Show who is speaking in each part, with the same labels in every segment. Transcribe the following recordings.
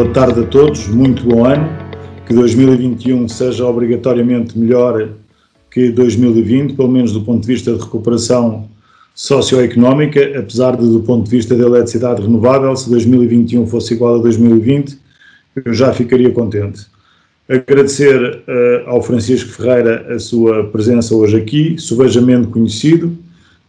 Speaker 1: boa tarde a todos, muito bom ano. Que 2021 seja obrigatoriamente melhor que 2020, pelo menos do ponto de vista de recuperação socioeconómica, apesar de, do ponto de vista da eletricidade renovável, se 2021 fosse igual a 2020, eu já ficaria contente. Agradecer uh, ao Francisco Ferreira a sua presença hoje aqui, subejamente conhecido,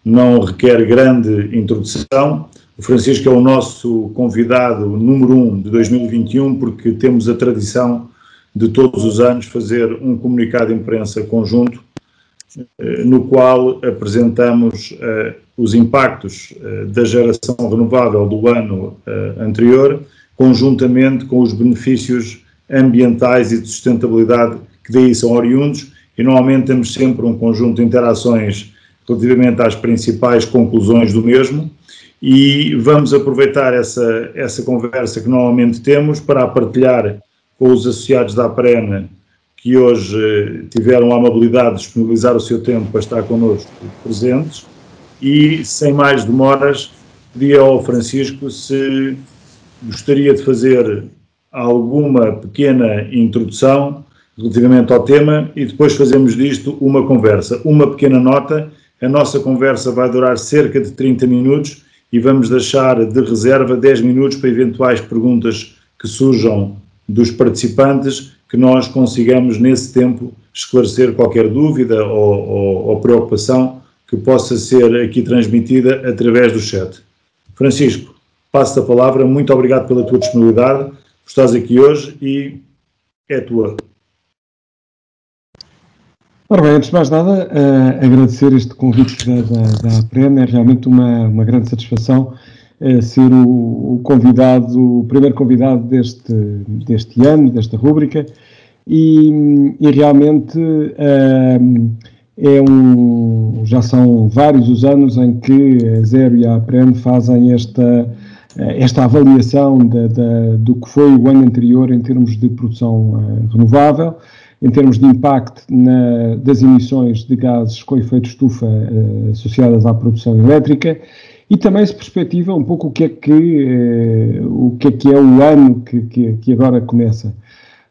Speaker 1: não requer grande introdução. O Francisco é o nosso convidado número um de 2021, porque temos a tradição de todos os anos fazer um comunicado de imprensa conjunto, uh, no qual apresentamos uh, os impactos da geração renovável do ano anterior, conjuntamente com os benefícios ambientais e de sustentabilidade que daí são oriundos e normalmente temos sempre um conjunto de interações relativamente às principais conclusões do mesmo e vamos aproveitar essa, essa conversa que normalmente temos para partilhar com os associados da APRENA que hoje eh, tiveram a amabilidade de disponibilizar o seu tempo para estar connosco presentes e sem mais demoras pedi ao Francisco se gostaria de fazer alguma pequena introdução relativamente ao tema e depois fazemos disto uma conversa. Uma pequena nota: a nossa conversa vai durar cerca de 30 minutos e vamos deixar de reserva 10 minutos para eventuais perguntas que surjam dos participantes, que nós consigamos nesse tempo esclarecer qualquer dúvida ou, ou, ou preocupação que possa ser aqui transmitida através do chat. Francisco, passo a palavra, muito obrigado pela tua disponibilidade estás aqui hoje e é tua.
Speaker 2: Ora bem, antes de mais nada, uh, agradecer este convite da, da, da é realmente uma, uma grande satisfação uh, ser o, o, convidado, o primeiro convidado deste, deste ano, desta rúbrica, e, e realmente uh, é um, já são vários os anos em que a Zero e a APREN fazem esta esta avaliação de, do que foi o ano anterior em termos de produção renovável, em termos de impacto na, das emissões de gases com efeito estufa uh, associadas à produção elétrica e também se perspectiva um pouco o que é que, uh, o que, é, que é o ano que, que, que agora começa.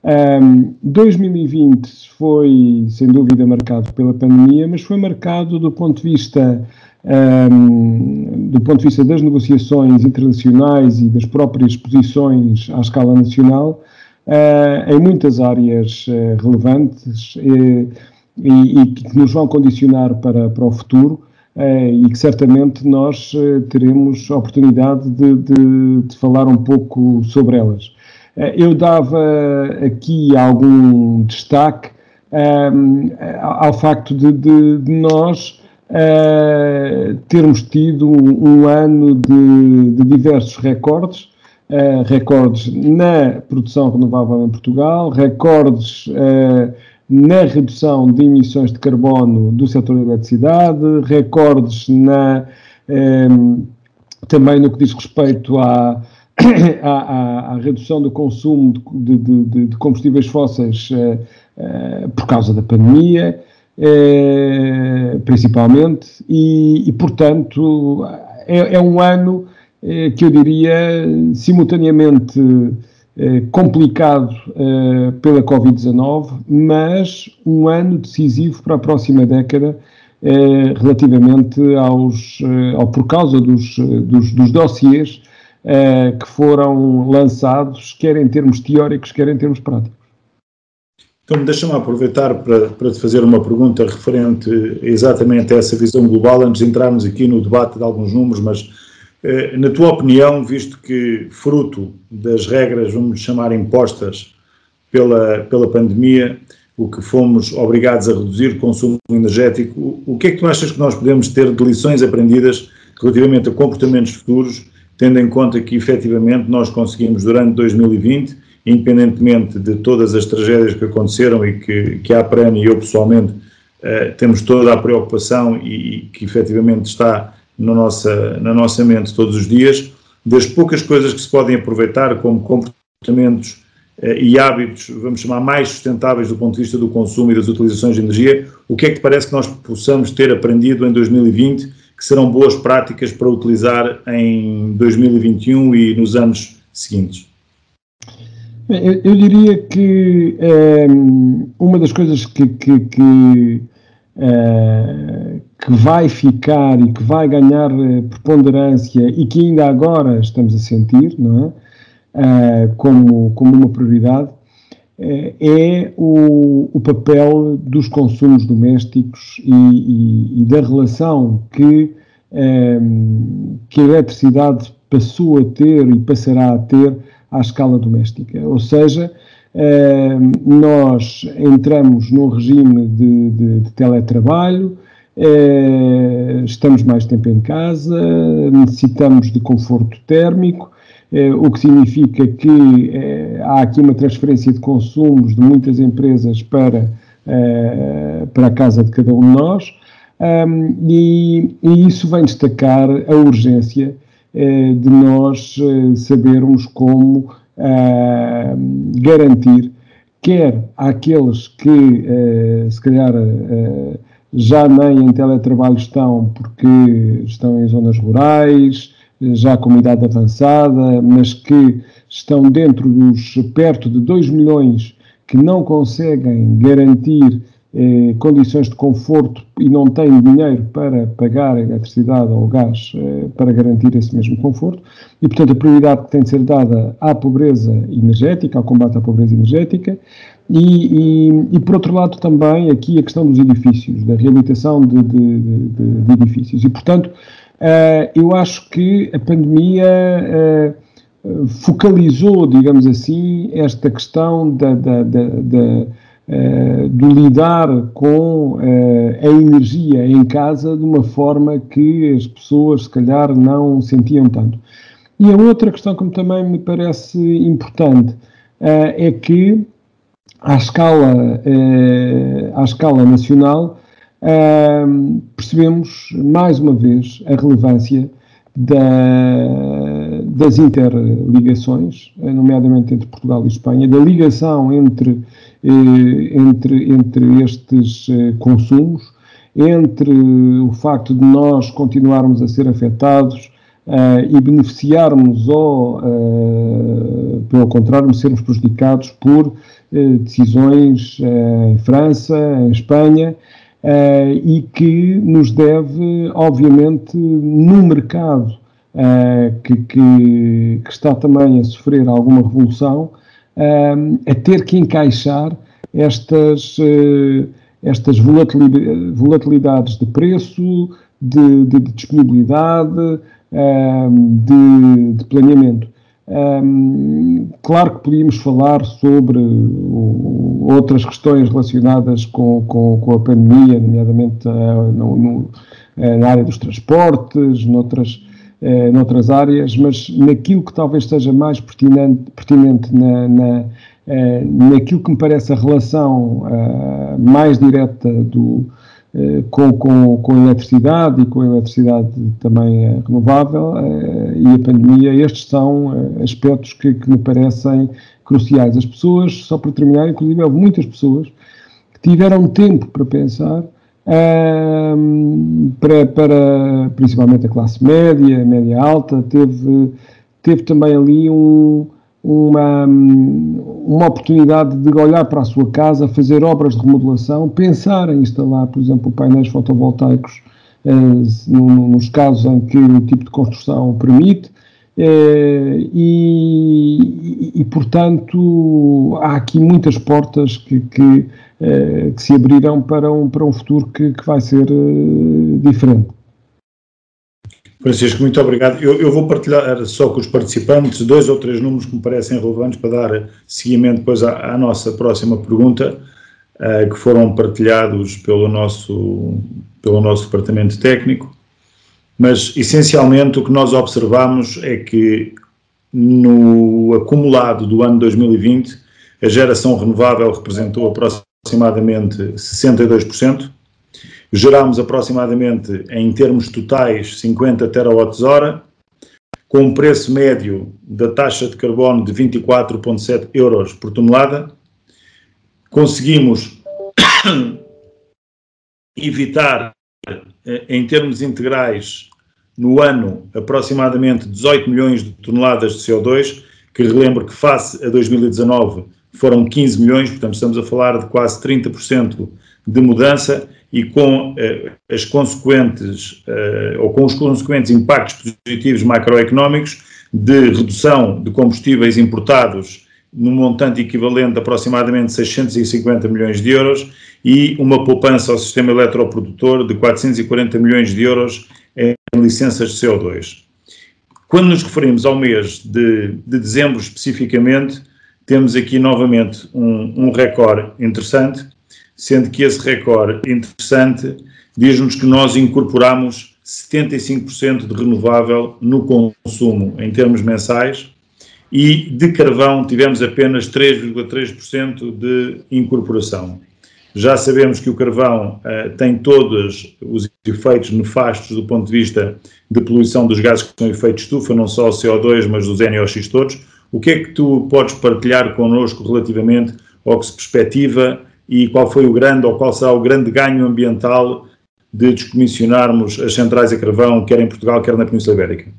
Speaker 2: Um, 2020 foi, sem dúvida, marcado pela pandemia, mas foi marcado do ponto de vista um, do ponto de vista das negociações internacionais e das próprias posições à escala nacional, em muitas áreas uh, relevantes uh, e, e, que nos vão condicionar para, para o futuro e que certamente nós teremos a oportunidade de, de, de, falar um pouco sobre elas. eu dava aqui algum destaque ao facto de, de nós uh, termos tido um, um ano de, de, diversos recordes, uh, recordes na produção renovável em Portugal, recordes uh, na redução de emissões de carbono do setor da eletricidade, recordes na, um, também no que diz respeito à, à, à, redução do consumo de, de, de combustíveis fósseis por causa da pandemia. Eh, principalmente, e, e portanto é, é, um ano eh, que eu diria simultaneamente eh, complicado pela Covid-19, mas um ano decisivo para a próxima década relativamente aos, ao, por causa dos, dos, dos dossiês que foram lançados, quer em termos teóricos, quer em termos práticos.
Speaker 1: Então, deixa-me aproveitar para, para te fazer uma pergunta referente exatamente a essa visão global, antes de entrarmos aqui no debate de alguns números, mas eh, na tua opinião, visto que fruto das regras, vamos chamar impostas pela, pela pandemia, o que fomos obrigados a reduzir o consumo energético, o que é que tu achas que nós podemos ter de lições aprendidas relativamente a comportamentos futuros, tendo em conta que efetivamente nós conseguimos durante 2020 independentemente de todas as tragédias que aconteceram e que, que a APRAN e eu pessoalmente uh, temos toda a preocupação e, e, que efetivamente está no nossa, na nossa mente todos os dias, das poucas coisas que se podem aproveitar como comportamentos uh, e hábitos, vamos chamar, mais sustentáveis do ponto de vista do consumo e das utilizações de energia, o que é que te parece que nós possamos ter aprendido em 2020 que serão boas práticas para utilizar em 2021 e nos anos seguintes?
Speaker 2: Eu, eu diria que um, uma das coisas que, que, que, uh, que, vai ficar e que vai ganhar eh, preponderância e que ainda agora estamos a sentir, não é? Uh, como, como uma prioridade, uh, é o, o, papel dos consumos domésticos e, e, e da relação que, um, que a eletricidade passou a ter e passará a ter à escala doméstica. Ou seja, eh, nós entramos num regime de, de, de teletrabalho, eh, estamos mais tempo em casa, necessitamos de conforto térmico, eh, o que significa que há aqui uma transferência de consumos de muitas empresas para, para a casa de cada um de nós, e, e isso vem destacar a urgência eh, de nós eh, sabermos como eh, garantir, quer àqueles que, se calhar, já nem em teletrabalho estão porque estão em zonas rurais, já com idade avançada, mas que estão dentro dos perto de 2 milhões que não conseguem garantir eh, condições de conforto e não têm dinheiro para pagar a eletricidade ou o gás eh, para garantir esse mesmo conforto. E, portanto, a prioridade tem de ser dada à pobreza energética, ao combate à pobreza energética. E, e, e por outro lado, também aqui a questão dos edifícios, da reabilitação de, de, de, de edifícios. E, portanto, eh, eu acho que a pandemia eh, focalizou, digamos assim, esta questão da, da, da, da eh, de lidar com a energia em casa de uma forma que as pessoas, se calhar, não sentiam tanto. E a outra questão que também me parece importante é que, à escala, à escala nacional, percebemos mais uma vez a relevância da, das interligações, nomeadamente entre Portugal e Espanha, da ligação entre eh, entre, entre estes eh, consumos, entre o facto de nós continuarmos a ser afetados uh, e beneficiarmos ou, uh, pelo contrário, sermos prejudicados por decisões em França, em Espanha, e que nos deve, obviamente, no mercado que, que, que, está também a sofrer alguma revolução, a ter que encaixar estas, estas volatilidades de preço, de, de, de disponibilidade, de, de, planeamento. Um, claro que podíamos falar sobre outras questões relacionadas com, com, com a pandemia, nomeadamente uh, no, no, uh, na área dos transportes, noutras, eh, noutras áreas, mas naquilo que talvez seja mais pertinente, pertinente na, na, eh, naquilo que me parece a relação mais direta do, com, com, com a eletricidade e com a eletricidade também eh, renovável eh, e a pandemia, estes são aspectos que, que me parecem cruciais. As pessoas, só para terminar, inclusive houve muitas pessoas que tiveram tempo para pensar para, para, principalmente a classe média, média alta, teve, teve também ali um, uma, uma oportunidade de olhar para a sua casa, fazer obras de remodelação, pensar em instalar, por exemplo, painéis fotovoltaicos eh, nos casos em que o tipo de construção permite, eh, e, e, portanto, há aqui muitas portas que, que, eh, que, se abrirão para um, para um futuro que, que vai ser eh, diferente.
Speaker 1: Francisco, muito obrigado. Eu, eu, vou partilhar só com os participantes dois ou três números que me parecem relevantes para dar seguimento depois à, à nossa próxima pergunta, uh, que foram partilhados pelo nosso, pelo nosso departamento técnico. Mas, essencialmente, o que nós observamos é que no acumulado do ano 2020, a geração renovável representou aproximadamente 62%, gerámos aproximadamente, em termos totais, 50 terawatts-hora, com um preço médio da taxa de carbono de 24,7 euros por tonelada. Conseguimos evitar, eh, em termos integrais, no ano, aproximadamente 18 milhões de toneladas de CO2 que relembro que face a 2019 foram 15 milhões, portanto estamos a falar de quase 30% de mudança e com uh, as consequentes, uh, ou com os consequentes impactos positivos macroeconómicos de redução de combustíveis importados num montante equivalente a aproximadamente 650 milhões de euros e uma poupança ao sistema eletroprodutor de 440 milhões de euros em licenças de CO2. Quando nos referimos ao mês de, de dezembro especificamente, temos aqui novamente um, um recorde interessante, sendo que esse recorde interessante diz-nos que nós incorporamos 75% de renovável no consumo em termos mensais e de carvão tivemos apenas 3,3% de incorporação. Já sabemos que o carvão uh, tem todos os efeitos nefastos do ponto de vista de poluição dos gases que são efeitos estufa, não só o CO2, mas os NOx todos. O que é que tu podes partilhar connosco relativamente ao que se perspectiva e qual foi o grande ou qual será o grande ganho ambiental de descomissionarmos as centrais a carvão, quer em Portugal, quer na Península Ibérica?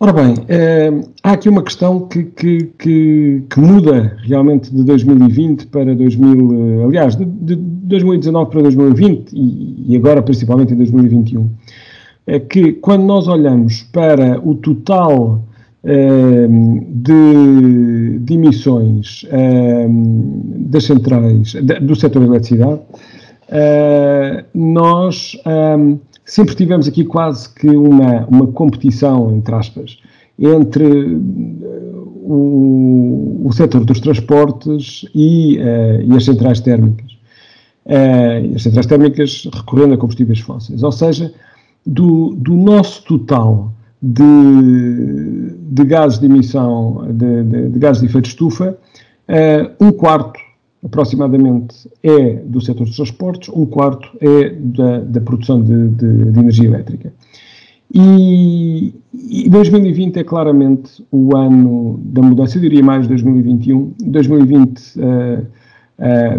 Speaker 2: Ora bem, eh, há aqui uma questão que, que, que, que, muda realmente de 2020 para 2000, eh, aliás, de, de 2019 para 2020 e, e, agora principalmente em 2021. É que quando nós olhamos para o total de, de, emissões eh, das centrais, do setor da eletricidade, eh, nós sempre tivemos aqui quase que uma, uma competição, entre aspas, entre uh, o, o setor dos transportes e, uh, e as centrais térmicas. As centrais térmicas recorrendo a combustíveis fósseis. Ou seja, do, do nosso total de, de gases de emissão de, de, de gases de efeito de estufa, um quarto aproximadamente é do setor dos transportes, um quarto é da, da produção de, de, de, energia elétrica. E, e 2020 é claramente o ano da mudança, eu diria mais 2021. 2020 uh, uh,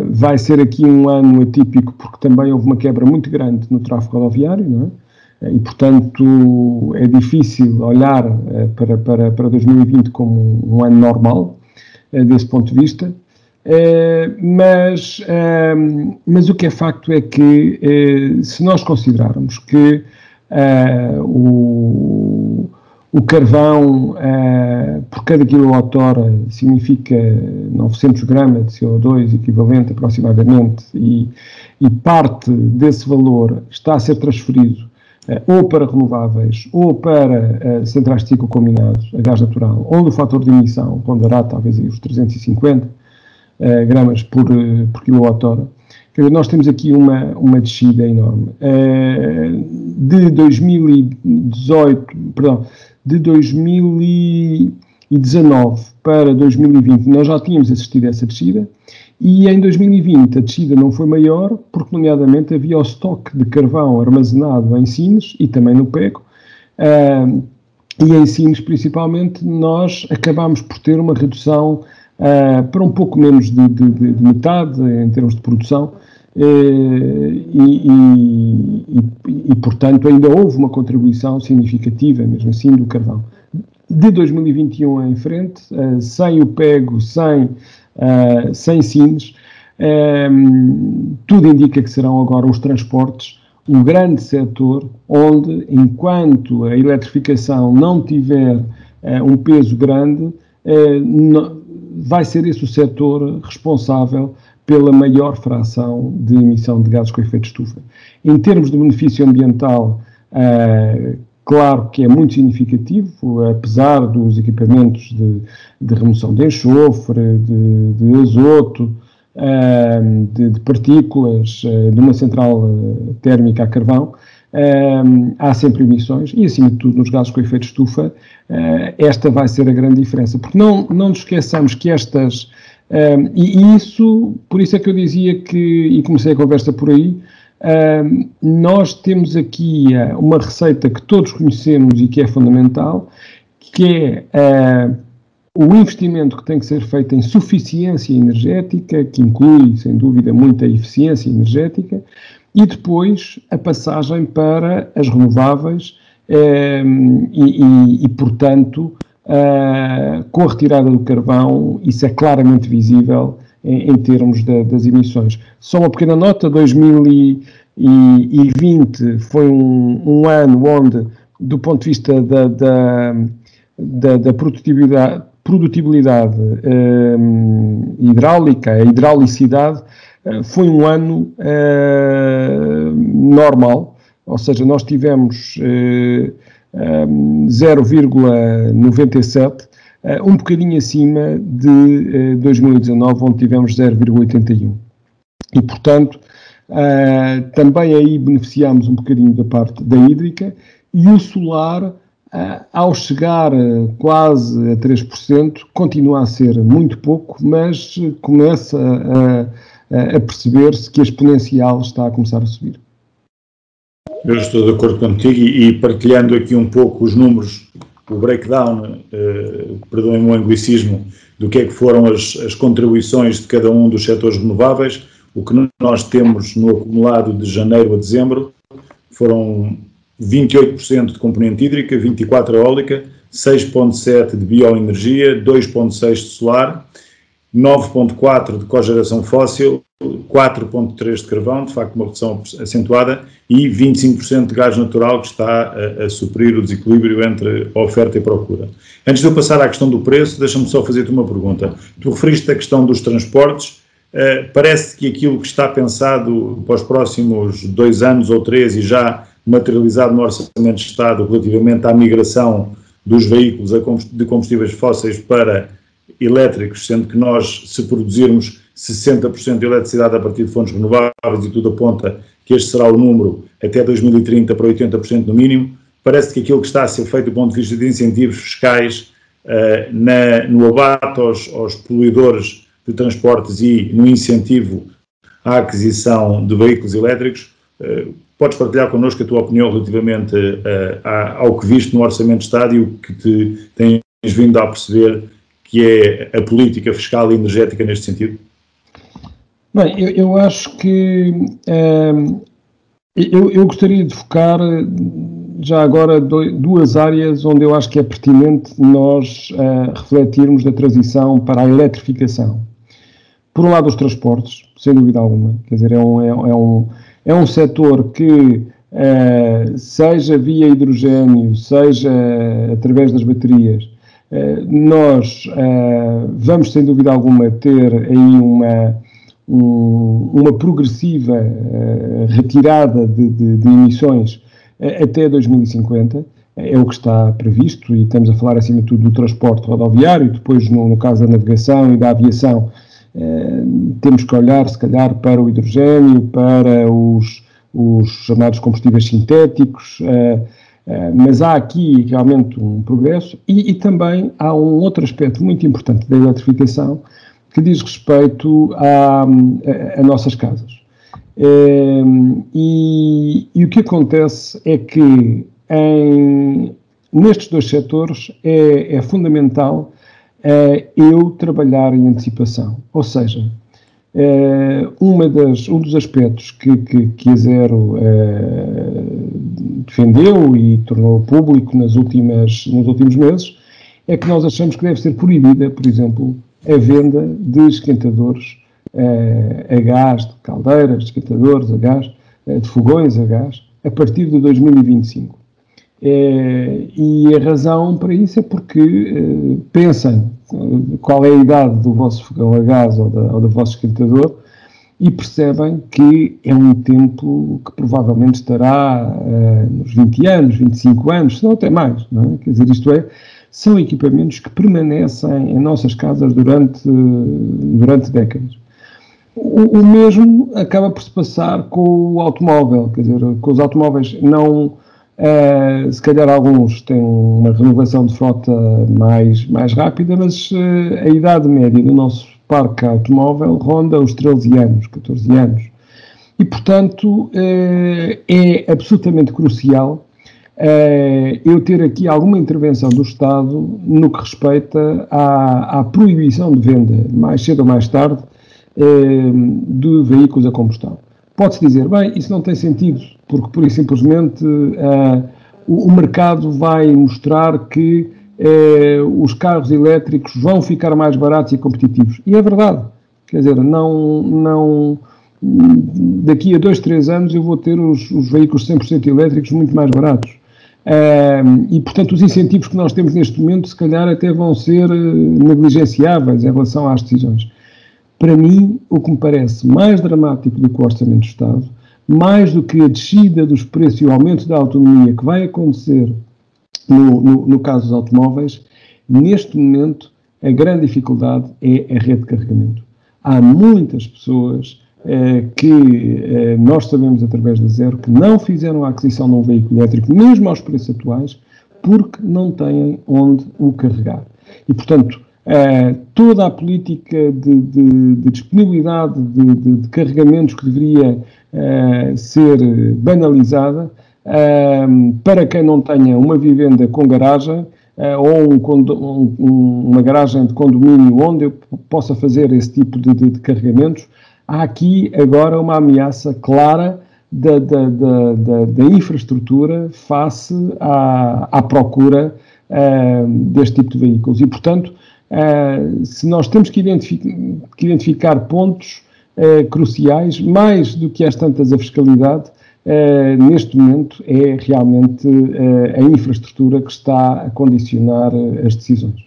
Speaker 2: vai ser aqui um ano atípico porque também houve uma quebra muito grande no tráfego rodoviário, não é? E, portanto, é difícil olhar uh, para, para, para 2020 como um ano normal, uh, desse ponto de vista. Eh, mas, uh, mas o que é facto é que, se nós considerarmos que o, o carvão por cada quilowatt-hora significa 900 gramas de CO2 equivalente aproximadamente e, e parte desse valor está a ser transferido ou para renováveis ou para centrais de ciclo combinado a gás natural, onde o fator de emissão ponderará talvez os 350 uh, gramas por, uh, por quilowatt-hora. Nós temos aqui uma, uma descida enorme. Uh, de 2018, perdão, de 2019 para 2020 nós já tínhamos assistido a essa descida e em 2020 a descida não foi maior porque, nomeadamente, havia o estoque de carvão armazenado em Sines e também no PECO uh, e em Sines, principalmente, nós acabámos por ter uma redução uh, para um pouco menos de, de, de, metade em termos de produção. Uh, e, e, e, e, portanto, ainda houve uma contribuição significativa, mesmo assim, do carvão. De 2021 em frente, uh, sem o PEGO, sem, sem Sines, tudo indica que serão agora os transportes um grande setor onde, enquanto a eletrificação não tiver uh, um peso grande, uh, vai ser esse o setor responsável pela maior fração de emissão de gases com efeito de estufa. Em termos de benefício ambiental, claro que é muito significativo, apesar dos equipamentos de, de remoção de enxofre, de, de azoto, uh, de, de, partículas, uh, de uma central térmica a carvão, um, há sempre emissões e, acima de tudo, nos gases com efeito estufa, uh, esta vai ser a grande diferença. Porque não, não nos esqueçamos que estas. Um, e, e, isso, por isso é que eu dizia que, e comecei a conversa por aí, nós temos aqui uh, uma receita que todos conhecemos e que é fundamental, que é uh, o investimento que tem que ser feito em suficiência energética, que inclui, sem dúvida, muita eficiência energética, e depois a passagem para as renováveis eh, e, e, e, portanto, uh, com a retirada do carvão, isso é claramente visível em, em termos das emissões. Só uma pequena nota: 2020 foi um, um ano onde, do ponto de vista da, da, da, da produtividade, produtibilidade um, hidráulica, a hidraulicidade, uh, foi um ano uh, normal, ou seja, nós tivemos uh, um, 0,97 uh, um bocadinho acima de uh, eh, 2019, onde tivemos 0,81. E, portanto, uh, também aí beneficiámos um bocadinho da parte da hídrica e o solar, ao chegar quase a 3%, continua a ser muito pouco, mas começa a, a perceber-se que a exponencial está a começar a subir.
Speaker 1: Eu estou de acordo contigo e, e partilhando aqui um pouco os números o breakdown, uh, perdoem-me o anglicismo, do que é que foram as, as contribuições de cada um dos setores renováveis. O que nós temos no acumulado de janeiro a dezembro foram 28% de componente hídrica, 24% eólica, 6,7% de bioenergia, 2,6% de solar, 9,4% de cogeração fóssil, 4,3% de carvão, de facto uma redução acentuada, e 25% de gás natural que está a, a, suprir o desequilíbrio entre oferta e procura. Antes de eu passar à questão do preço, deixa-me só fazer-te uma pergunta. Tu referiste a questão dos transportes, uh, parece que aquilo que está pensado para os próximos dois anos ou três e já materializado no Orçamento de Estado relativamente à migração dos veículos de combustíveis fósseis para elétricos, sendo que nós, se produzirmos 60% de eletricidade a partir de fontes renováveis e tudo aponta que este será o número até 2030 para 80% no mínimo, parece que aquilo que está a ser feito do ponto de vista de incentivos fiscais uh, na, no abate aos, aos poluidores de transportes e no incentivo à aquisição de veículos elétricos, uh, podes partilhar connosco a tua opinião relativamente uh, ao que viste no Orçamento de Estado e o que te tens vindo a perceber que é a política fiscal e energética neste sentido?
Speaker 2: Bem, eu, eu acho que ehm, eu, eu, gostaria de focar já agora duas áreas onde eu acho que é pertinente nós uh, refletirmos da transição para a eletrificação. Por um lado, os transportes, sem dúvida alguma, quer dizer, é um, é, é um, é um setor que, uh, seja via hidrogênio, seja através das baterias, nós vamos, sem dúvida alguma, ter aí uma um, uma progressiva uh, retirada de, de, de emissões até 2050, é o que está previsto, e estamos a falar acima de tudo do transporte rodoviário, depois no, no caso da navegação e da aviação, temos que olhar se calhar para o hidrogênio, para os, os chamados combustíveis sintéticos, mas há aqui realmente um progresso e, e também há um outro aspecto muito importante da eletrificação, que diz respeito a, a, a nossas casas. É, e, e, o que acontece é que em, nestes dois setores é, é fundamental é, eu trabalhar em antecipação. Ou seja, é, uma das, um dos aspectos que, que, que a Zero é, defendeu e tornou público nas últimas, nos últimos meses é que nós achamos que deve ser proibida, por exemplo, a venda de esquentadores uh, a gás, de caldeiras, de esquentadores a gás, de fogões a gás, a partir de 2025. Eh, e a razão para isso é porque pensam qual é a idade do vosso fogão a gás ou, da, ou do vosso esquentador e percebem que é um tempo que provavelmente estará nos 20 anos, 25 anos, se não até mais. Não é? Quer dizer, isto é, são equipamentos que permanecem em nossas casas durante, durante décadas. O, o, mesmo acaba por se passar com o automóvel, quer dizer, com os automóveis não, uh, se calhar alguns têm uma renovação de frota mais, mais rápida, mas uh, a idade média do nosso parque automóvel ronda os 13 anos, 14 anos. E, portanto, uh, é absolutamente crucial eu ter aqui alguma intervenção do Estado no que respeita à, à proibição de venda, mais cedo ou mais tarde, de veículos a combustão. Pode-se dizer, bem, isso não tem sentido, porque, por simplesmente, é, o, o, mercado vai mostrar que os carros elétricos vão ficar mais baratos e competitivos. E é verdade. Quer dizer, não, não, daqui a dois, três anos eu vou ter os, os veículos 100% elétricos muito mais baratos. e, portanto, os incentivos que nós temos neste momento, se calhar, até vão ser negligenciáveis em relação às decisões. Para mim, o que me parece mais dramático do que o Orçamento do Estado, mais do que a descida dos preços e o aumento da autonomia que vai acontecer no, no, no caso dos automóveis, neste momento, a grande dificuldade é a rede de carregamento. Há muitas pessoas eh, que eh, nós sabemos através da Zero que não fizeram a aquisição de um veículo elétrico, mesmo aos preços atuais, porque não têm onde o carregar. E, portanto, eh, toda a política de, de, de disponibilidade de, de, carregamentos que deveria ser banalizada para quem não tenha uma vivenda com garagem ou um, um, uma garagem de condomínio onde eu possa fazer esse tipo de, carregamentos, há aqui agora uma ameaça clara da, da, da, da infraestrutura face à, à procura uh, deste tipo de veículos. E, portanto, uh, se nós temos que, que identificar pontos uh, cruciais, mais do que às tantas a fiscalidade, neste momento é realmente a infraestrutura que está a condicionar as decisões.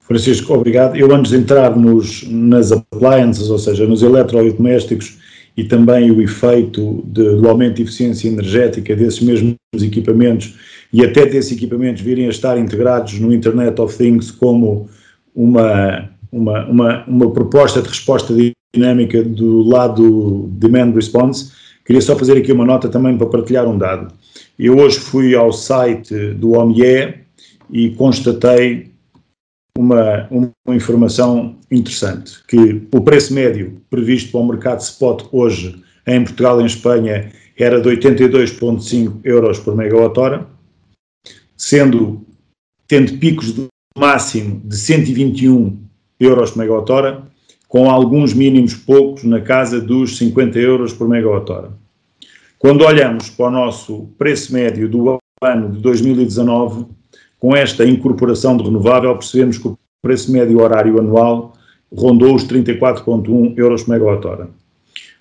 Speaker 1: Francisco, obrigado. Eu, antes de entrar nos, nas appliances, ou seja, nos eletrodomésticos e também o efeito de, do aumento de eficiência energética desses mesmos equipamentos e até desses equipamentos virem a estar integrados no Internet of Things como uma, uma, uma, uma proposta de resposta dinâmica do lado demand response, queria só fazer aqui uma nota também para partilhar um dado. Eu hoje fui ao site do OMIE e constatei uma, uma informação interessante, que o preço médio previsto para o mercado spot hoje em Portugal e em Espanha era de 82,5 euros por megawatt-hora, sendo, tendo picos de máximo de 121 euros por megawatt-hora, com alguns mínimos poucos na casa dos 50 euros por megawatt-hora. Quando olhamos para o nosso preço médio do ano de 2019, com esta incorporação de renovável, percebemos que o preço médio horário anual rondou os 34,1 euros por megawatt-hora.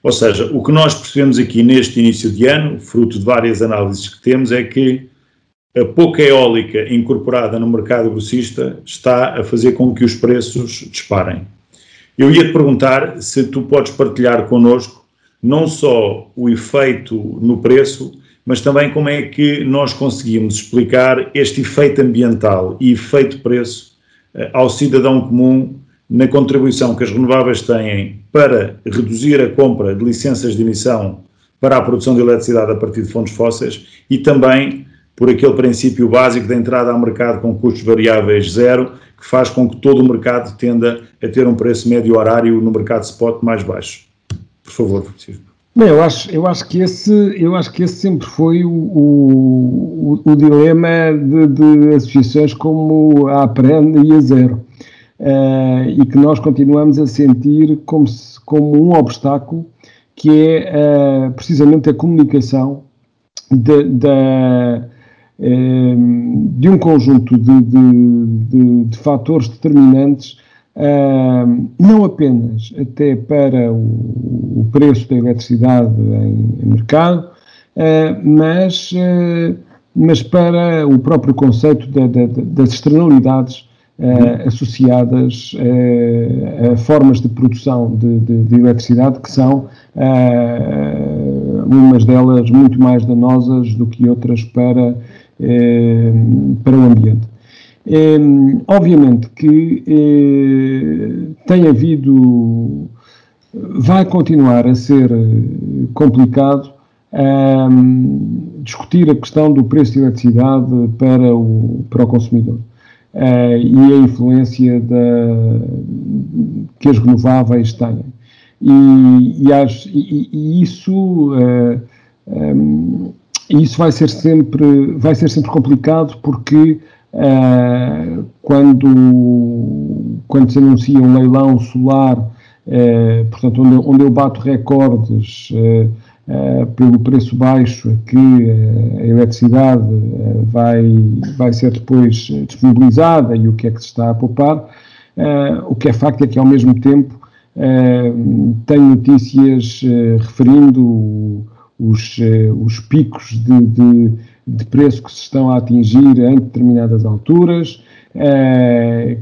Speaker 1: Ou seja, o que nós percebemos aqui neste início de ano, fruto de várias análises que temos, é que a pouca eólica incorporada no mercado grossista está a fazer com que os preços disparem. Eu ia te perguntar se tu podes partilhar connosco não só o efeito no preço, mas também como é que nós conseguimos explicar este efeito ambiental e efeito preço uh, ao cidadão comum na contribuição que as renováveis têm para reduzir a compra de licenças de emissão para a produção de eletricidade a partir de fontes fósseis e também por aquele princípio básico da entrada ao mercado com custos variáveis zero, que faz com que todo o mercado tenda a ter um preço médio horário no mercado spot mais baixo. Por favor, Francisco.
Speaker 2: Bem, eu acho, eu acho que esse, eu acho que esse sempre foi o, o, o dilema de, de, associações como a Aprende e a Zero, uh, e que nós continuamos a sentir como, se, como um obstáculo, que é uh, precisamente a comunicação de, de, uh, de um conjunto de, de, de fatores determinantes Uh, não apenas até para o, o, preço da eletricidade em, em mercado, uh, mas, uh, mas para o próprio conceito da, da, das externalidades uhum. associadas a formas de produção de, de, de eletricidade que são umas delas muito mais danosas do que outras para, para o ambiente. É, obviamente que é, tem havido, vai continuar a ser complicado é, discutir a questão do preço de eletricidade para o, para o consumidor é, e a influência da, que as renováveis têm. E, e, as, e, e isso, é, isso vai ser sempre, vai ser sempre complicado porque Uh, quando, quando se anuncia um leilão solar, uh, portanto, onde, onde eu bato recordes uh, pelo preço baixo que a eletricidade vai, vai ser depois disponibilizada e o que é que se está a poupar. o que é facto é que, ao mesmo tempo, tem notícias referindo os, os picos de, de, de, preço que se estão a atingir em determinadas alturas,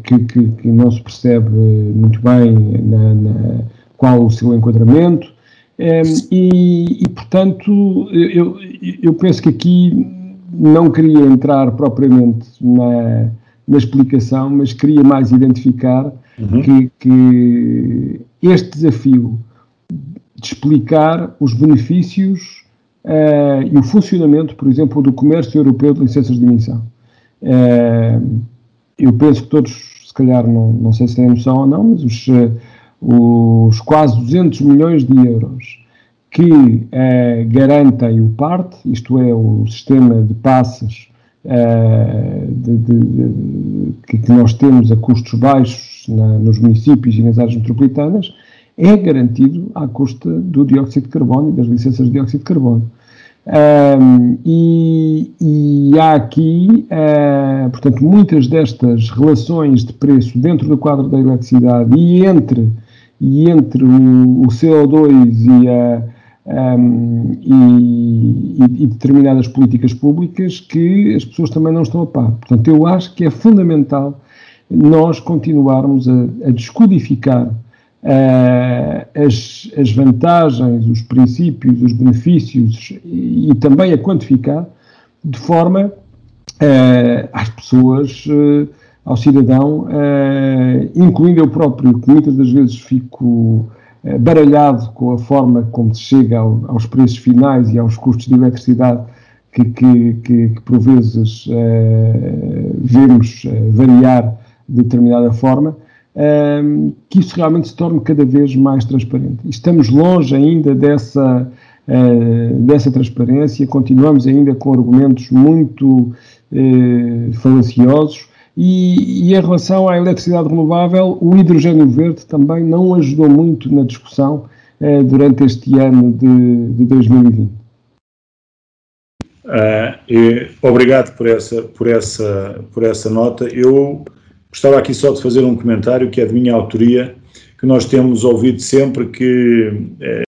Speaker 2: que, que, que, não se percebe muito bem na, na, qual o seu enquadramento. E, e, portanto, eu, eu penso que aqui não queria entrar propriamente na, na explicação, mas queria mais identificar uhum. que, que, este desafio de explicar os benefícios uh, e o funcionamento, por exemplo, do comércio europeu de licenças de emissão. Uh, eu penso que todos, se calhar, não, não sei se têm noção ou não, mas os os quase 200 milhões de euros que eh, garantem o PART, isto é, o sistema de passes eh, de, de, de, que, nós temos a custos baixos na, nos municípios e nas áreas metropolitanas, é garantido à custa do dióxido de carbono e das licenças de dióxido de carbono. Um, e, e, há aqui, uh, portanto, muitas destas relações de preço dentro do quadro da eletricidade e entre e entre o, o CO2 e, a, um, e, e, determinadas políticas públicas que as pessoas também não estão a par. Portanto, eu acho que é fundamental nós continuarmos a, a descodificar uh, as, as vantagens, os princípios, os benefícios e, e também a quantificar de forma uh, às pessoas uh, ao cidadão, uh, incluindo eu próprio, que muitas das vezes fico uh, baralhado com a forma como se chega ao, aos preços finais e aos custos de eletricidade que, que, que, que por vezes uh, vemos variar de determinada forma, que isso realmente se torne cada vez mais transparente. estamos longe ainda dessa, dessa transparência, continuamos ainda com argumentos muito falaciosos, e, e, em relação à eletricidade renovável, o hidrogênio verde também não ajudou muito na discussão eh, durante este ano de, de 2020.
Speaker 1: Uh, e, obrigado por essa, por, essa, por essa nota. Eu gostava aqui só de fazer um comentário que é de minha autoria, que nós temos ouvido sempre que eh,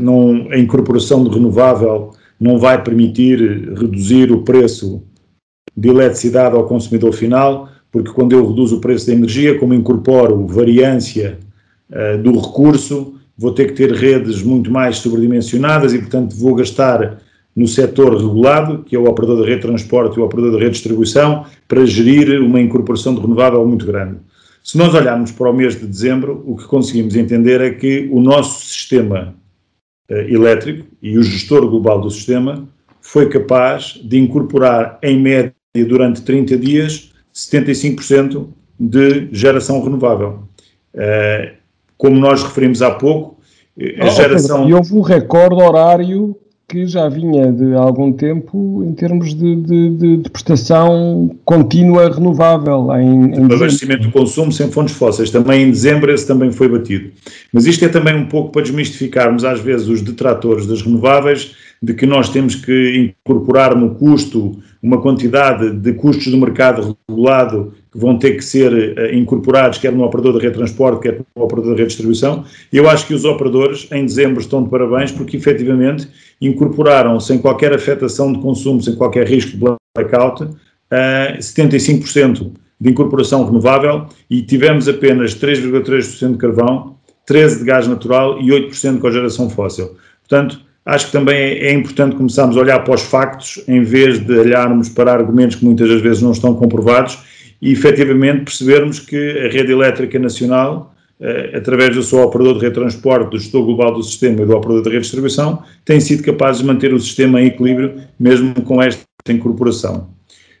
Speaker 1: não, a incorporação de renovável não vai permitir reduzir o preço de eletricidade ao consumidor final, porque quando eu reduzo o preço da energia, como incorporo variância uh, do recurso, vou ter que ter redes muito mais sobredimensionadas e, portanto, vou gastar no setor regulado, que é o operador da rede de transporte e o operador da rede de distribuição, para gerir uma incorporação de renovável muito grande. Se nós olharmos para o mês de dezembro, o que conseguimos entender é que o nosso sistema uh, elétrico e o gestor global do sistema foi capaz de incorporar, em média, durante 30 dias 75% de geração renovável. Uh, como nós referimos há pouco, a oh, geração.
Speaker 2: E houve um recorde horário que já vinha de algum tempo em termos de, de, de, de prestação contínua renovável. Em,
Speaker 1: em abastecimento de consumo sem fontes fósseis. Também em dezembro esse também foi batido. Mas isto é também um pouco para desmistificarmos às vezes os detratores das renováveis de que nós temos que incorporar no custo uma quantidade de custos do mercado regulado que vão ter que ser uh, incorporados, quer no operador rede de transporte, quer no operador de distribuição. Eu acho que os operadores, em dezembro, estão de parabéns porque, efetivamente, incorporaram, sem qualquer afetação de consumo, sem qualquer risco de blackout, uh, eh, 75% de incorporação renovável e tivemos apenas 3,3% de carvão, 13% de gás natural e 8% de cogeração fóssil. Portanto, acho que também é, é importante começarmos a olhar para os factos em vez de olharmos para argumentos que muitas das vezes não estão comprovados e efetivamente percebermos que a rede elétrica nacional, eh, através do seu operador de rede de transporte, do gestor global do sistema e do operador de rede de distribuição, tem sido capaz de manter o sistema em equilíbrio mesmo com esta incorporação.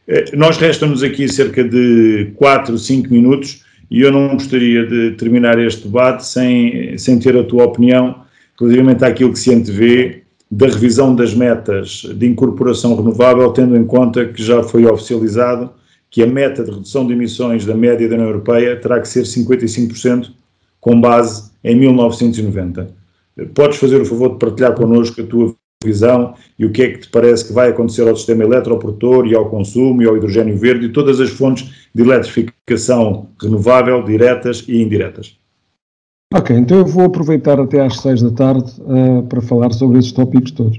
Speaker 1: Eh, nós resta-nos aqui cerca de 4, 5 minutos e eu não gostaria de terminar este debate sem, sem ter a tua opinião relativamente àquilo que se antevê da revisão das metas de incorporação renovável, tendo em conta que já foi oficializado que a meta de redução de emissões da média da União Europeia terá que ser 55% com base em 1990. Podes fazer o favor de partilhar connosco a tua visão e o que é que te parece que vai acontecer ao sistema eletroprodutor e ao consumo e ao hidrogênio verde e todas as fontes de eletrificação renovável, diretas e indiretas.
Speaker 2: Ok, então eu vou aproveitar até às seis da tarde uh, para falar sobre esses tópicos todos.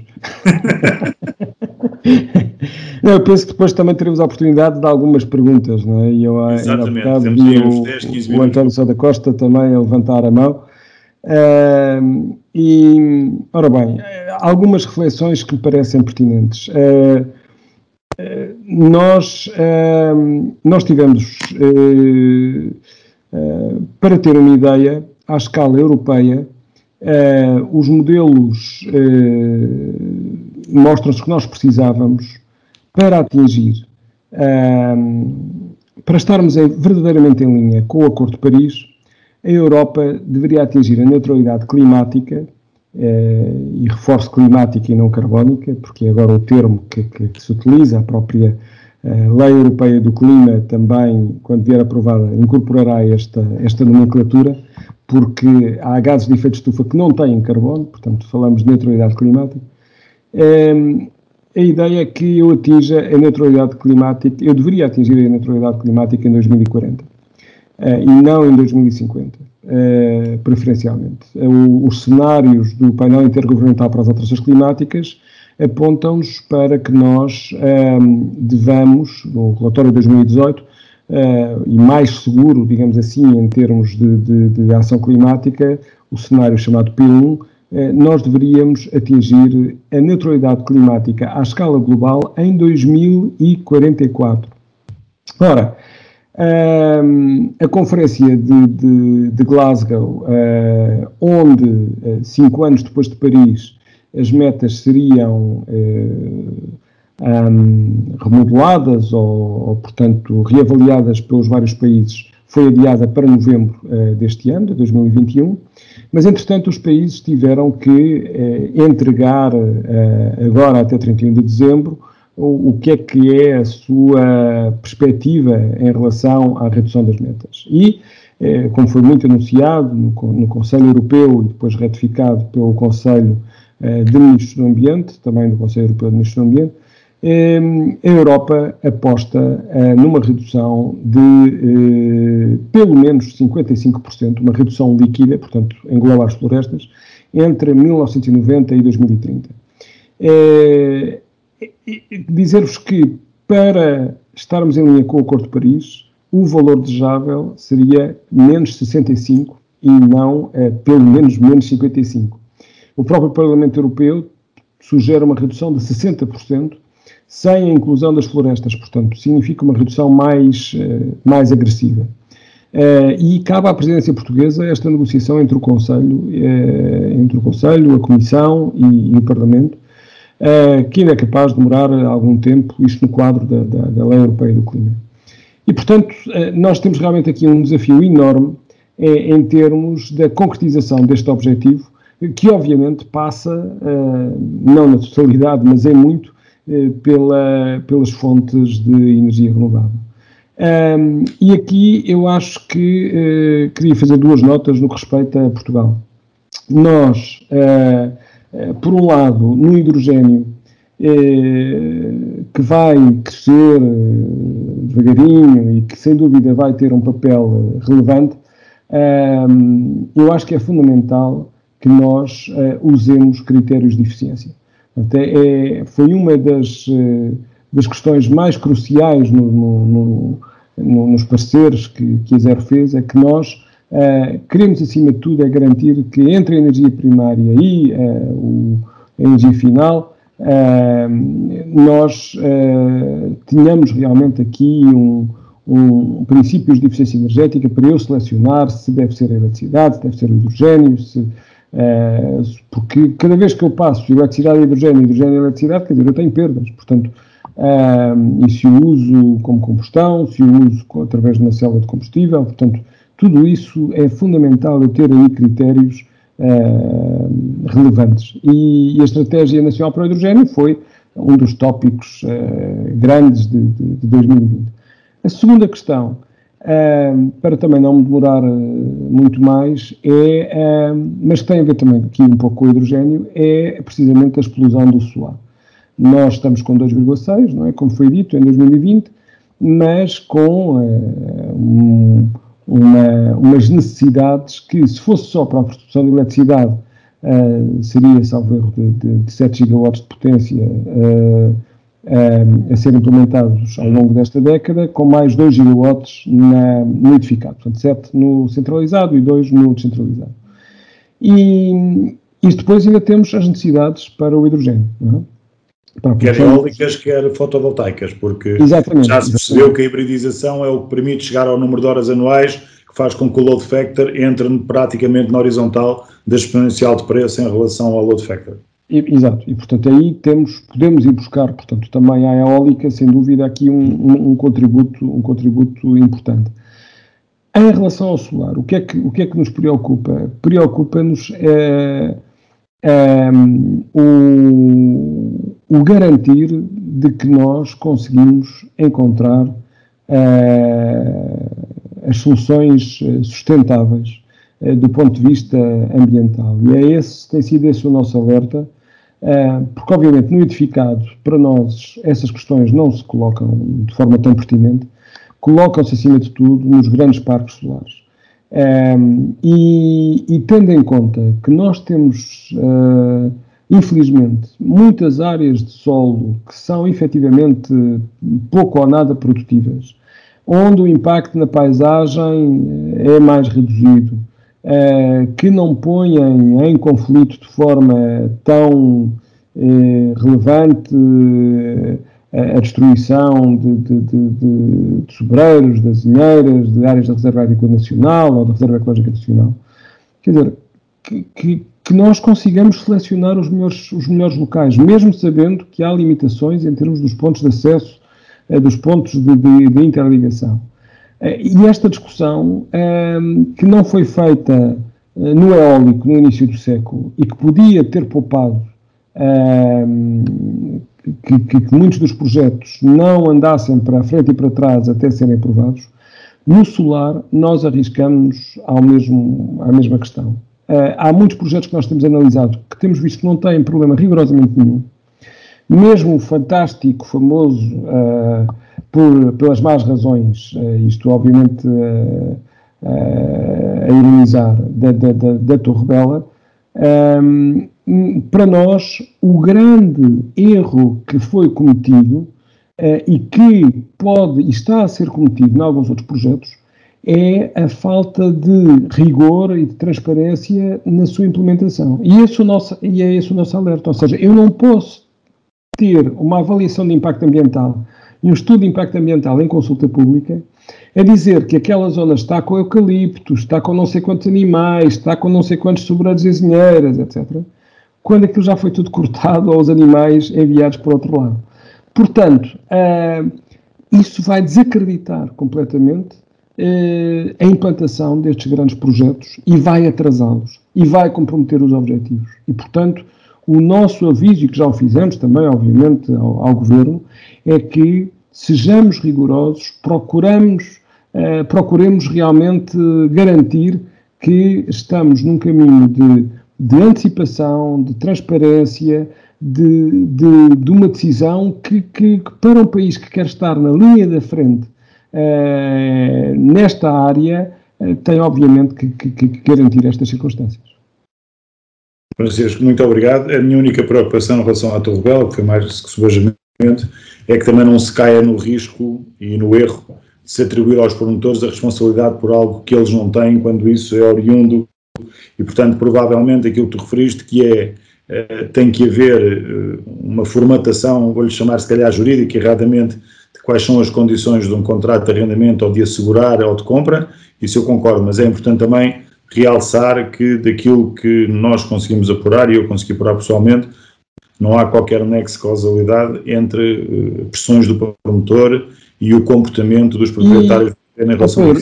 Speaker 2: não, eu penso que depois também teremos a oportunidade de algumas perguntas, não é? E eu,
Speaker 1: Exatamente, bocado, temos
Speaker 2: aí uns 10, 15 minutos. O António Sá da Costa também a levantar a mão. Uh, e, ora bem, algumas reflexões que me parecem pertinentes. Uh, uh, nós, nós tivemos, para ter uma ideia, à escala europeia, os modelos mostram-se que nós precisávamos para atingir, para estarmos verdadeiramente em linha com o Acordo de Paris, a Europa deveria atingir a neutralidade climática, eh, e reforço climática e não carbónica, porque é agora o termo que, que, que se utiliza, a própria eh, Lei Europeia do Clima também, quando vier aprovada, incorporará esta, esta nomenclatura, porque há gases de efeito de estufa que não têm carbono, portanto falamos de neutralidade climática. Eh, a ideia é que eu atinja a neutralidade climática, eu deveria atingir a neutralidade climática em 2040 uh, e não em 2050, uh, eh, preferencialmente. Uh, os cenários do painel intergovernamental para as alterações climáticas apontam-nos para que nós um, devamos, no relatório de 2018, e mais seguro, digamos assim, em termos de, de, de ação climática, o cenário chamado P1, nós deveríamos atingir a neutralidade climática à escala global em 2044. Ora, a conferência de, de, de Glasgow, uh, onde, uh, cinco anos depois de Paris, as metas seriam um, remodeladas ou, portanto, reavaliadas pelos vários países, foi adiada para novembro deste ano, de 2021, mas, entretanto, os países tiveram que entregar, agora até 31 de dezembro, o, o que é que é a sua perspectiva em relação à redução das metas. E, eh, como foi muito anunciado no, no Conselho Europeu e depois ratificado pelo Conselho eh, de Ministros do Ambiente, também do Conselho Europeu de Ministros do Ambiente, eh, a Europa aposta eh, numa redução de eh, pelo menos 55%, uma redução líquida, portanto, engloba as florestas, entre 1990 e 2030 dizer-vos que para estarmos em linha com o Acordo de Paris, o valor desejável seria menos 65 e não pelo menos menos 55. O próprio Parlamento Europeu sugere uma redução de 60% sem a inclusão das florestas, portanto, significa uma redução mais, uh, mais agressiva. Uh, e cabe à presidência portuguesa esta negociação entre o Conselho, uh, entre o Conselho, a Comissão e, e o Parlamento, que ainda é capaz de demorar algum tempo, isto no quadro da, da, da Lei Europeia do Clima. E, portanto, nós temos realmente aqui um desafio enorme eh, em termos da concretização deste objetivo, que obviamente passa, não na totalidade, mas em muito, pela, pelas fontes de energia renovável. Um, e aqui eu acho que uh, queria fazer duas notas no que respeita a Portugal. Nós, uh, eh, por um lado, no hidrogênio, eh, que vai crescer eh, devagarinho e que, sem dúvida, vai ter um papel relevante, eu acho que é fundamental que nós usemos critérios de eficiência. Até é, foi uma das, das questões mais cruciais no, no, no, nos pareceres que, que a Zero fez, é que nós Uh, queremos, acima de tudo, é garantir que entre a energia primária e uh, o, a energia final, uh, nós tenhamos realmente aqui um, um, princípios de eficiência energética para eu selecionar se deve ser a eletricidade, se deve ser o hidrogênio, se, porque cada vez que eu passo de eletricidade a hidrogênio, hidrogênio a eletricidade, quer dizer, eu tenho perdas. Portanto, e se o uso como combustão, se o uso através de uma célula de combustível, portanto, tudo isso é fundamental eu ter aí critérios uh, relevantes. E, a Estratégia Nacional para o Hidrogênio foi um dos tópicos grandes de, de, de, 2020. A segunda questão, para também não demorar uh, muito mais, é, uh, mas tem a ver também aqui um pouco com o hidrogênio, é precisamente a explosão do solar. Nós estamos com 2,6, não é? Como foi dito, em 2020, mas com um, uma, umas necessidades que, se fosse só para a produção de eletricidade, uh, seria, salvo erro, de, de, de 7 gigawatts de potência uh, a serem implementados ao longo desta década, com mais 2 gigawatts na, no edificado. Portanto, 7 no centralizado e 2 no descentralizado. E, e depois ainda temos as necessidades para o hidrogênio. É?
Speaker 1: Quer eólicas, quer fotovoltaicas, porque
Speaker 2: exatamente,
Speaker 1: já se percebeu exatamente. que a hibridização é o que permite chegar ao número de horas anuais que faz com que o load factor entre praticamente na horizontal da exponencial de preço em relação ao load factor.
Speaker 2: Exato, e portanto aí temos, podemos ir buscar, portanto, também a eólica, sem dúvida, aqui um, um, um contributo, um contributo importante. Em relação ao solar, o que é que, o que, é que nos preocupa? Preocupa-nos é, é, o, o, garantir de que nós conseguimos encontrar é, as soluções sustentáveis é, do ponto de vista ambiental. E é esse, tem sido esse o nosso alerta, é, porque obviamente no edificado, para nós, essas questões não se colocam de forma tão pertinente, colocam-se acima de tudo nos grandes parques solares. Um, e, e, tendo em conta que nós temos, infelizmente, muitas áreas de solo que são efetivamente pouco ou nada produtivas, onde o impacto na paisagem é mais reduzido, uh, que não põem em conflito de forma tão uh, relevante a destruição de, de, de, de, sobreiros, de azinheiras, de áreas da Reserva Agrícola Nacional ou da Reserva Ecológica Nacional. Quer dizer, que, que, que, nós consigamos selecionar os melhores, os melhores locais, mesmo sabendo que há limitações em termos dos pontos de acesso, eh, dos pontos de, interligação. Eh, e esta discussão, eh, que não foi feita no eólico no início do século e que podia ter poupado que, que, que, muitos dos projetos não andassem para frente e para trás até serem aprovados, no solar nós arriscamos ao mesmo, à mesma questão. Uh, há muitos projetos que nós temos analisado que temos visto que não têm problema rigorosamente nenhum. Mesmo o fantástico, famoso, por, pelas más razões, uh, isto obviamente a ironizar, da, da, da, da Torre Bela, um, para nós, o grande erro que foi cometido uh, e que pode e está a ser cometido em alguns outros projetos é a falta de rigor e de transparência na sua implementação. E, esse o nosso, e é esse o nosso alerta. Ou seja, eu não posso ter uma avaliação de impacto ambiental e um estudo de impacto ambiental em consulta pública a dizer que aquela zona está com eucaliptos, está com não sei quantos animais, está com não sei quantos sobreiros e azinheiras, etc quando aquilo já foi tudo cortado ou os animais enviados para outro lado. Portanto, uh, isso vai desacreditar completamente uh, a implantação destes grandes projetos e vai atrasá-los e vai comprometer os objetivos. E, portanto, o nosso aviso, e que já o fizemos também, obviamente, ao, ao Governo, é que sejamos rigorosos, procuramos, uh, procuremos realmente garantir que estamos num caminho de de antecipação, de transparência, de, de, de uma decisão que, que, que, para um país que quer estar na linha da frente uh, nesta área, uh, tem obviamente que, que, garantir estas circunstâncias.
Speaker 1: Francisco, muito obrigado. A minha única preocupação em relação à Torre Bela, que foi mais que subajamento, é que também não se caia no risco e no erro de se atribuir aos promotores a responsabilidade por algo que eles não têm, quando isso é oriundo. E, portanto, provavelmente aquilo que tu referiste, que é Uh, tem que haver uh, uma formatação, vou-lhe chamar se calhar jurídica, erradamente, de quais são as condições de um contrato de arrendamento ou de assegurar ou de compra, isso eu concordo, mas é importante também realçar que daquilo que nós conseguimos apurar, e eu consegui apurar pessoalmente, não há qualquer nexo de causalidade entre uh, pressões do promotor e o comportamento dos proprietários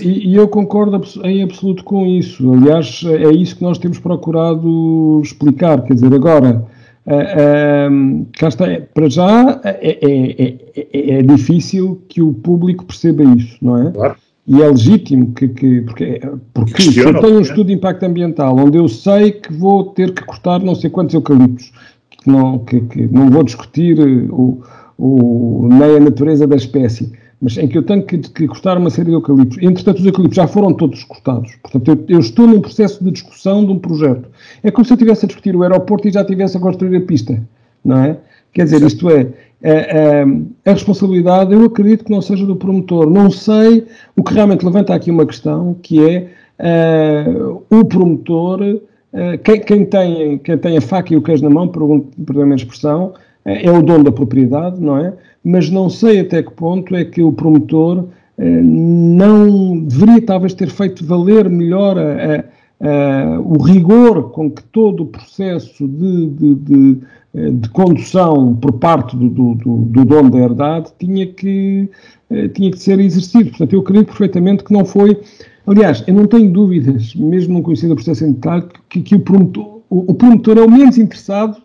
Speaker 2: e, e, eu concordo em absoluto com isso. Aliás, é isso que nós temos procurado explicar. Quer dizer, agora, uh, uh, cá está, para já é, é, é, é, difícil que o público perceba isso, não é? Claro. e é legítimo que, que porque, porque se eu tenho um estudo de impacto ambiental onde eu sei que vou ter que cortar não sei quantos eucaliptos, que não, que, que não vou discutir o, o, nem a natureza da espécie, mas em que eu tenho que, que cortar uma série de eucaliptos. Entretanto, os eucaliptos já foram todos cortados. Portanto, eu, eu, estou num processo de discussão de um projeto. É como se eu estivesse a discutir o aeroporto e já estivesse a construir a pista, não é? Quer dizer, isto é, a, a, responsabilidade, eu acredito que não seja do promotor. Não sei, o que realmente levanta aqui uma questão, que é uh, o promotor, quem, quem, tem, quem tem a faca e o queijo na mão, perdoem a expressão, uh, é o dono da propriedade, não é? Mas não sei até que ponto é que o promotor não deveria talvez ter feito valer melhor a, a, o rigor com que todo o processo de, de, de eh, de condução por parte do, do, do, dono da herdade tinha que, eh, tinha que ser exercido. Portanto, eu acredito perfeitamente que não foi. Aliás, eu não tenho dúvidas, mesmo não conhecendo o processo em detalhe, que, que o, promotor, o, o, promotor é o menos interessado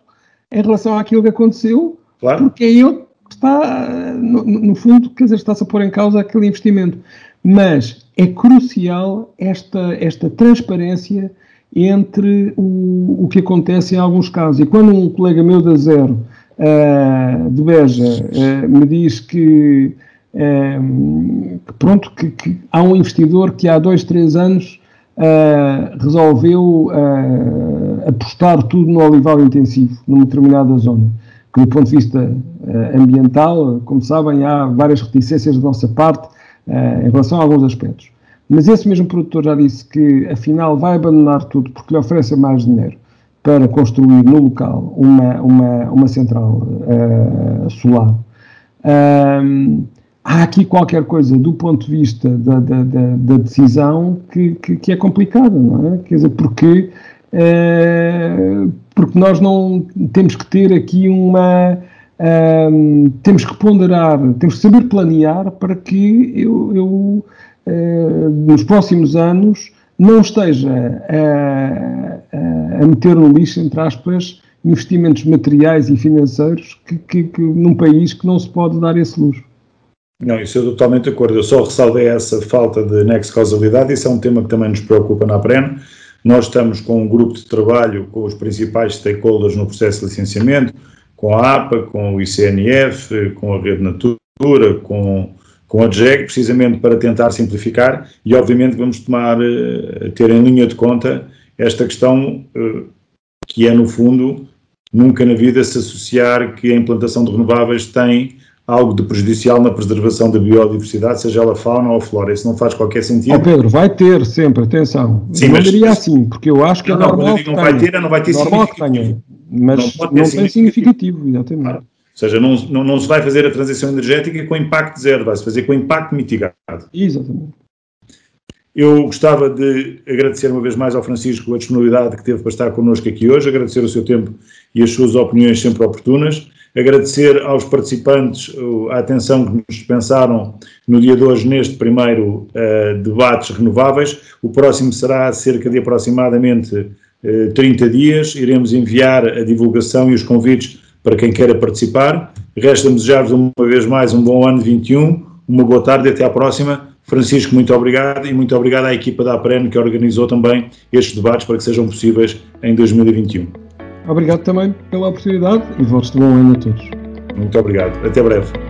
Speaker 2: em relação àquilo que aconteceu, claro. porque é ele que está, no, no fundo, quer dizer, está-se a pôr em causa aquele investimento. Mas é crucial esta, esta transparência entre o, o que acontece em alguns casos. E quando um colega meu da Zero, uh, de Beja, uh, me diz que, que pronto, que, que, há um investidor que há dois, três anos resolveu apostar tudo no olival intensivo, numa determinada zona. Que do ponto de vista ambiental, como sabem, há várias reticências da nossa parte em relação a alguns aspectos. Mas esse mesmo produtor já disse que, afinal, vai abandonar tudo porque lhe oferecem mais dinheiro para construir no local uma, uma, uma central solar. Um, há aqui qualquer coisa do ponto de vista da, da, da, da decisão que, que, que, é complicada, não é? Quer dizer, porque, uh, porque nós não temos que ter aqui uma. Um, temos que ponderar, temos que saber planear para que eu, eu eh, nos próximos anos não esteja a, a, meter no lixo, entre aspas, investimentos materiais e financeiros que, que, que, num país que não se pode dar esse luxo.
Speaker 1: Não, isso eu totalmente de acordo. Eu só ressalvei essa falta de nexo causalidade. Isso é um tema que também nos preocupa na APREN. Nós estamos com um grupo de trabalho com os principais stakeholders no processo de licenciamento, com a APA, com o ICNF, com a Rede Natura, com com a DGEG, precisamente para tentar simplificar e, obviamente, vamos tomar, eh, ter em linha de conta esta questão eh, que é, no fundo, nunca na vida se associar que a implantação de renováveis tem algo de prejudicial na preservação da biodiversidade, seja ela fauna ou flora. Isso não faz qualquer sentido.
Speaker 2: Oh Pedro, vai ter sempre, atenção. Sim, eu mas, diria assim, porque eu acho que não, é normal não,
Speaker 1: não vai ter, não vai ter
Speaker 2: significativo. Mas não, não tem significativo, exatamente. Claro.
Speaker 1: Ou seja, não, não, não, se vai fazer a transição energética com impacto zero, vai-se fazer com impacto mitigado.
Speaker 2: Exatamente.
Speaker 1: Eu gostava de agradecer uma vez mais ao Francisco a disponibilidade que teve para estar connosco aqui hoje, agradecer o seu tempo e as suas opiniões sempre oportunas, agradecer aos participantes a atenção que nos dispensaram no dia de hoje neste primeiro uh, debates renováveis. O próximo será cerca de aproximadamente uh, eh, 30 dias. Iremos enviar a divulgação e os convites para quem queira participar. Resta-me desejar-vos uma vez mais um bom ano 21, uma boa tarde e até à próxima. Francisco, muito obrigado e muito obrigado à equipa da APREN que organizou também estes debates para que sejam possíveis em 2021.
Speaker 2: Obrigado também pela oportunidade e votos de bom ano a todos.
Speaker 1: Muito obrigado. Até breve.